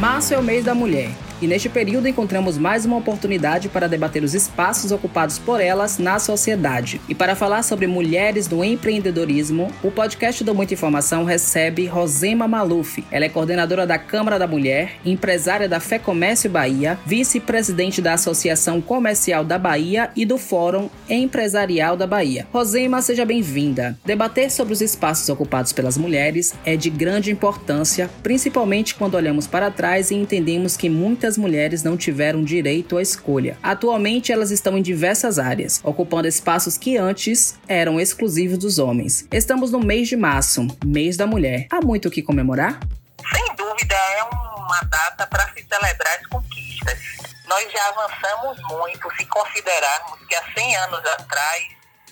Março é o mês da mulher e neste período encontramos mais uma oportunidade para debater os espaços ocupados por elas na sociedade. E para falar sobre mulheres no empreendedorismo, o podcast do Muita Informação recebe Rosema Maluf. Ela é coordenadora da Câmara da Mulher, empresária da Fé Comércio Bahia, vice-presidente da Associação Comercial da Bahia e do Fórum Empresarial da Bahia. Rosema, seja bem-vinda. Debater sobre os espaços ocupados pelas mulheres é de grande importância, principalmente quando olhamos para trás e entendemos que muitas muitas mulheres não tiveram direito à escolha. Atualmente, elas estão em diversas áreas, ocupando espaços que antes eram exclusivos dos homens. Estamos no mês de março, mês da mulher. Há muito o que comemorar? Sem dúvida, é uma data para se celebrar as conquistas. Nós já avançamos muito se considerarmos que há 100 anos atrás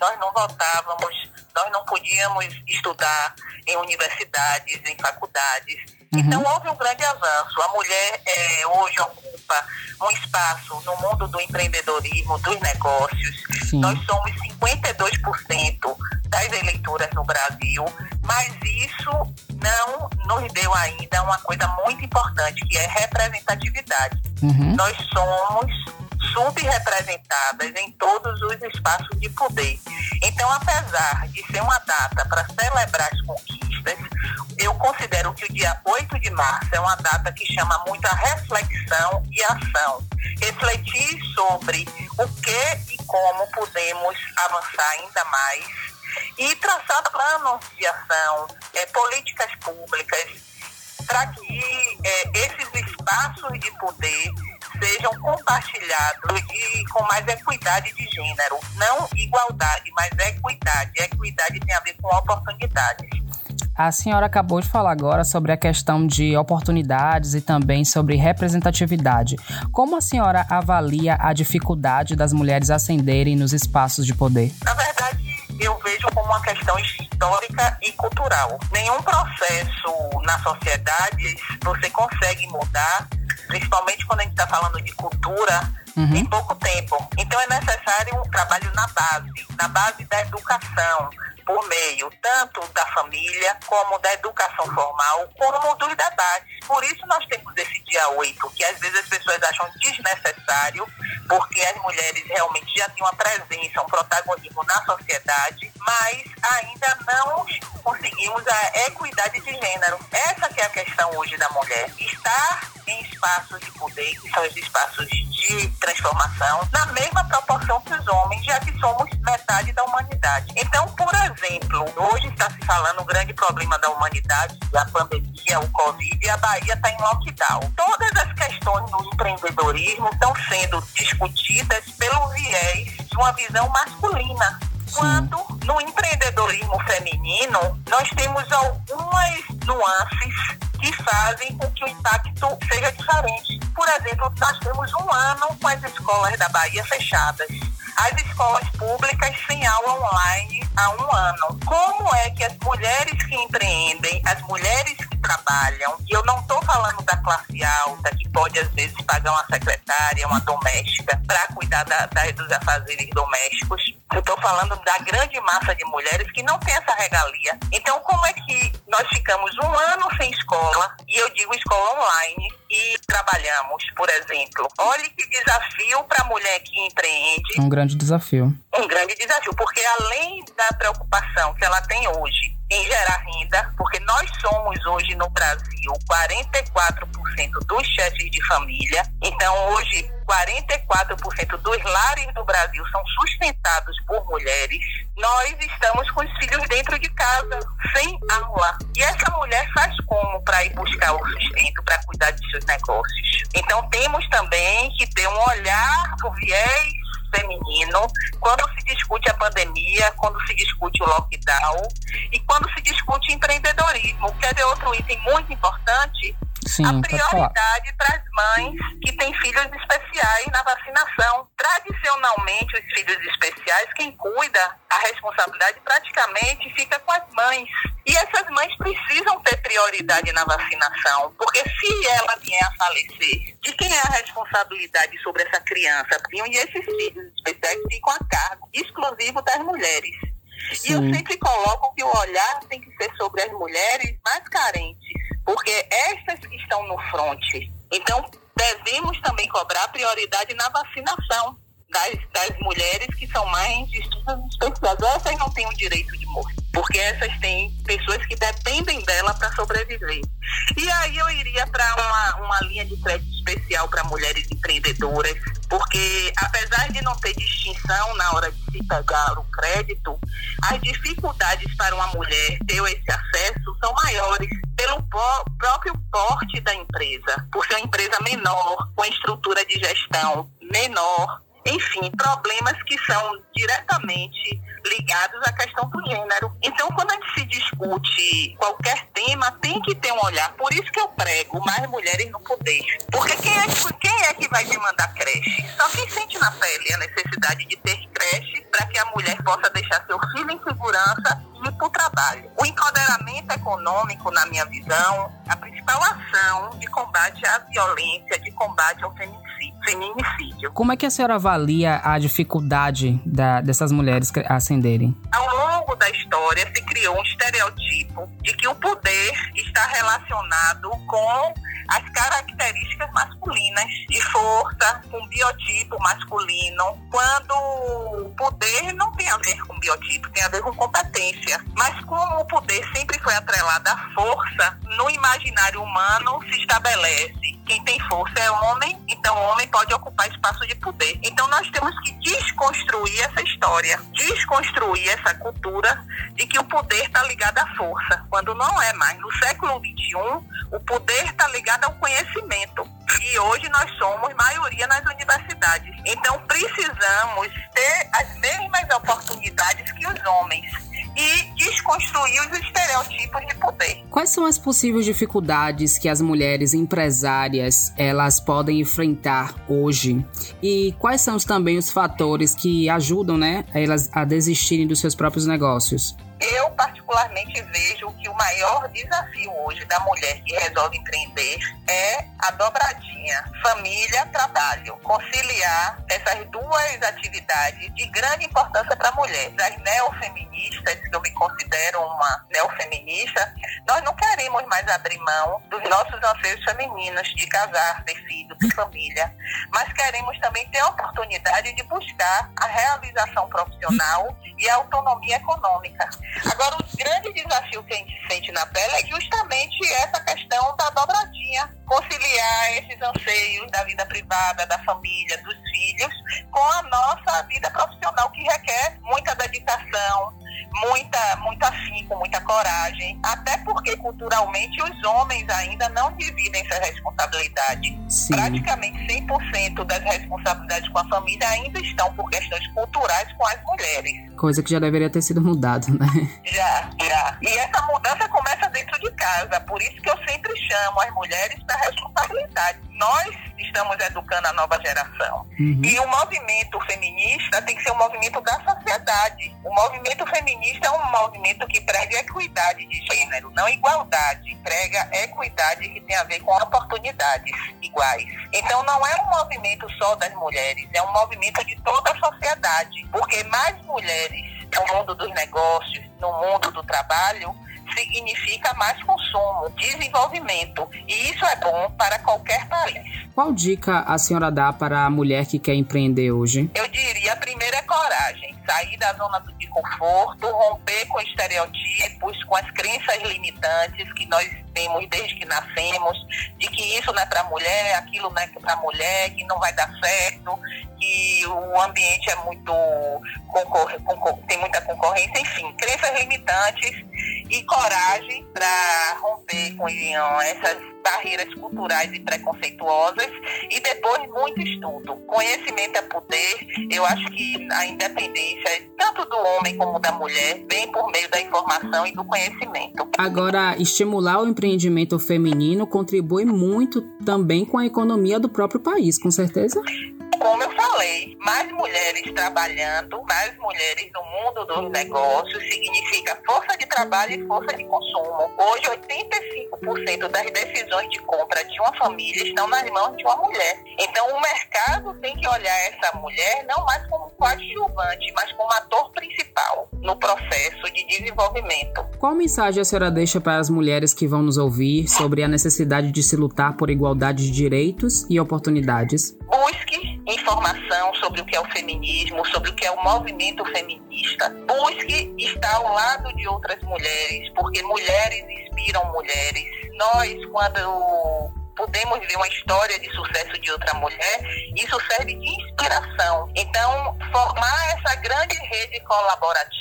nós não votávamos, nós não podíamos estudar em universidades, em faculdades Uhum. Então houve um grande avanço. A mulher é, hoje ocupa um espaço no mundo do empreendedorismo, dos negócios. Sim. Nós somos 52% das eleitoras no Brasil, mas isso não nos deu ainda uma coisa muito importante, que é representatividade. Uhum. Nós somos subrepresentadas em todos os espaços de poder. Então, apesar de ser uma data para celebrar as conquistas, eu considero que o dia 8 de março é uma data que chama muito a reflexão e ação. Refletir sobre o que e como podemos avançar ainda mais e traçar planos de ação, é, políticas públicas, para que é, esses espaços de poder sejam compartilhados e com mais equidade de gênero. Não igualdade, mas equidade. Equidade tem a ver com oportunidades. A senhora acabou de falar agora sobre a questão de oportunidades e também sobre representatividade. Como a senhora avalia a dificuldade das mulheres ascenderem nos espaços de poder? Na verdade, eu vejo como uma questão histórica e cultural. Nenhum processo na sociedade você consegue mudar, principalmente quando a gente está falando de cultura, uhum. em pouco tempo. Então é necessário um trabalho na base, na base da educação por meio tanto da família, como da educação formal, como dos debates. Por isso nós temos esse dia 8, que às vezes as pessoas acham desnecessário, porque as mulheres realmente já têm uma presença, um protagonismo na sociedade, mas ainda não conseguimos a equidade de gênero. Essa que é a questão hoje da mulher. Estar em espaços de poder, que são os espaços de transformação, na mesma proporção que os homens, já que somos metade da humanidade. Então, por exemplo, hoje está se falando um grande problema da humanidade, a pandemia, o Covid, e a Bahia está em lockdown. Todas as questões do empreendedorismo estão sendo discutidas pelo viés de uma visão masculina. Quando no empreendedorismo feminino nós temos algumas nuances que fazem com que o impacto seja diferente. Por exemplo, nós temos um ano com as escolas da Bahia fechadas as escolas públicas sem aula online há um ano. Como é que as mulheres que empreendem, as mulheres que trabalham, e eu não estou falando da classe alta, que pode às vezes pagar uma secretária, uma doméstica, para cuidar da, da, dos afazeres domésticos, eu estou falando da grande massa de mulheres que não tem essa regalia. Então, como é que nós ficamos um ano sem escola, e eu digo escola online, e trabalhamos, por exemplo. Olhe que desafio para a mulher que empreende. Um grande desafio. Um grande desafio, porque além da preocupação que ela tem hoje em gerar renda, porque nós somos hoje no Brasil 44% dos chefes de família. Então, hoje, 44% dos lares do Brasil são sustentados por mulheres. Nós estamos com os filhos dentro de casa, sem aula. E essa mulher faz como para ir buscar o sustento, para cuidar de seus negócios? Então, temos também que ter um olhar, o viés feminino, quando se discute a pandemia, quando se discute o lockdown e quando se discute empreendedorismo. Quer dizer, outro item muito importante, Sim, a prioridade para as mães que têm filhos especiais na vacinação. Tradicionalmente, os filhos especiais, quem cuida, a responsabilidade praticamente fica com as mães. E essas mães precisam ter prioridade na vacinação, porque se ela vier a falecer, de quem é a responsabilidade sobre essa criança? E esses filhos especiais ficam a cargo exclusivo das mulheres. Sim. E eu sempre coloco que o olhar tem que ser sobre as mulheres mais carentes, porque estas que estão no fronte. Então, devemos também cobrar prioridade na vacinação das, das mulheres que são mães de estudos especiais. Essas não têm o direito de morrer, porque essas têm pessoas que dependem dela para sobreviver. E aí eu iria para uma, uma linha de crédito especial para mulheres empreendedoras, porque apesar de não ter distinção na hora de se pegar o crédito, as dificuldades para uma mulher ter esse acesso são maiores pelo próprio porte da empresa, por ser uma empresa menor, com estrutura de gestão menor, enfim, problemas que são diretamente ligados à questão do gênero. Então, quando a gente se discute qualquer tema, tem que ter um olhar. Por isso que eu prego mais mulheres no poder. Porque quem é, quem é que vai demandar creche? Só quem sente na pele a necessidade de ter creche para que a mulher possa deixar seu filho em segurança para o trabalho. O empoderamento econômico, na minha visão, a principal ação de combate à violência, de combate ao feminicídio. Como é que a senhora avalia a dificuldade da, dessas mulheres ascenderem? Ao longo da história se criou um estereotipo de que o poder está relacionado com as características masculinas de força, com biotipo masculino, quando o poder não tem a ver com biotipo, tem a ver com competência. Mas como o poder sempre foi atrelado à força, no imaginário humano se estabelece quem tem força é homem, então o homem pode ocupar espaço de poder. Então nós temos que desconstruir essa história, desconstruir essa cultura de que o poder está ligado à força, quando não é mais. No século XXI, o poder está ligado ao conhecimento. E hoje nós somos maioria nas universidades. Então precisamos ter as mesmas oportunidades que os homens e desconstruir os estereotipos de poder. Quais são as possíveis dificuldades que as mulheres empresárias elas podem enfrentar hoje? E quais são também os fatores que ajudam, né, elas a desistirem dos seus próprios negócios? Eu, particularmente, vejo que o maior desafio hoje da mulher que resolve empreender é a dobradinha família-trabalho. Conciliar essas duas atividades de grande importância para a mulher. As neofeministas, que eu me considero uma neofeminista, nós não queremos mais abrir mão dos nossos anseios femininos de casar, ter filhos, ter família, mas queremos também ter a oportunidade de buscar a realização profissional e a autonomia econômica. Agora, o grande desafio que a gente sente na pele é justamente essa questão da dobradinha, conciliar esses anseios da vida privada, da família, dos filhos, com a nossa vida profissional, que requer muita dedicação, muita, muito afinco, muita coragem, até porque culturalmente os homens ainda não dividem essa responsabilidade. Sim. Praticamente 100% das responsabilidades com a família ainda estão por questões culturais com as mulheres. Coisa que já deveria ter sido mudada, né? Já, já. E essa mudança começa dentro de casa, por isso que eu sempre chamo as mulheres para responsabilidade. Nós estamos educando a nova geração. Uhum. E o movimento feminista tem que ser um movimento da sociedade. O movimento feminista é um movimento que prega equidade de gênero, não igualdade. Prega equidade que tem a ver com oportunidades iguais. Então não é um movimento só das mulheres, é um movimento de toda a sociedade. Porque mais mulheres no mundo dos negócios, no mundo do trabalho, significa mais consumo, desenvolvimento. E isso é bom para qualquer país. Qual dica a senhora dá para a mulher que quer empreender hoje? Eu diria, a primeira é coragem. Sair da zona de conforto, romper com estereotipos, com as crenças limitantes que nós temos desde que nascemos, de que isso não é para mulher, aquilo não é para mulher, que não vai dar certo, que o ambiente é muito tem muita concorrência, enfim, crenças limitantes e coragem para romper com essas barreiras culturais e preconceituosas e depois muito estudo. Conhecimento é poder. Eu acho que a independência, tanto do homem como da mulher, vem por meio da informação e do conhecimento. Agora, estimular o empreendimento feminino contribui muito também com a economia do próprio país, com certeza? como eu falei, mais mulheres trabalhando, mais mulheres no mundo dos negócios significa força de trabalho e força de consumo. Hoje, 85% das decisões de compra de uma família estão nas mãos de uma mulher. Então, o mercado tem que olhar essa mulher não mais como coadjuvante, mas como ator principal no processo de desenvolvimento. Qual mensagem a senhora deixa para as mulheres que vão nos ouvir sobre a necessidade de se lutar por igualdade de direitos e oportunidades? Busque informação sobre o que é o feminismo, sobre o que é o movimento feminista. Busque estar ao lado de outras mulheres, porque mulheres inspiram mulheres. Nós, quando podemos ver uma história de sucesso de outra mulher, isso serve de inspiração. Então, formar essa grande rede colaborativa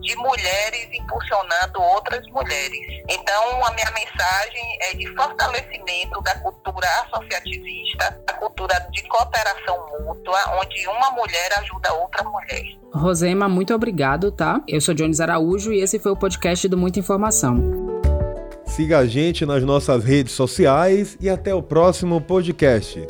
de mulheres impulsionando outras mulheres. Então, a minha mensagem é de fortalecimento da cultura associativista, da cultura de cooperação mútua, onde uma mulher ajuda outra mulher. Rosema, muito obrigado, tá? Eu sou Jones Araújo e esse foi o podcast do Muita Informação. Siga a gente nas nossas redes sociais e até o próximo podcast.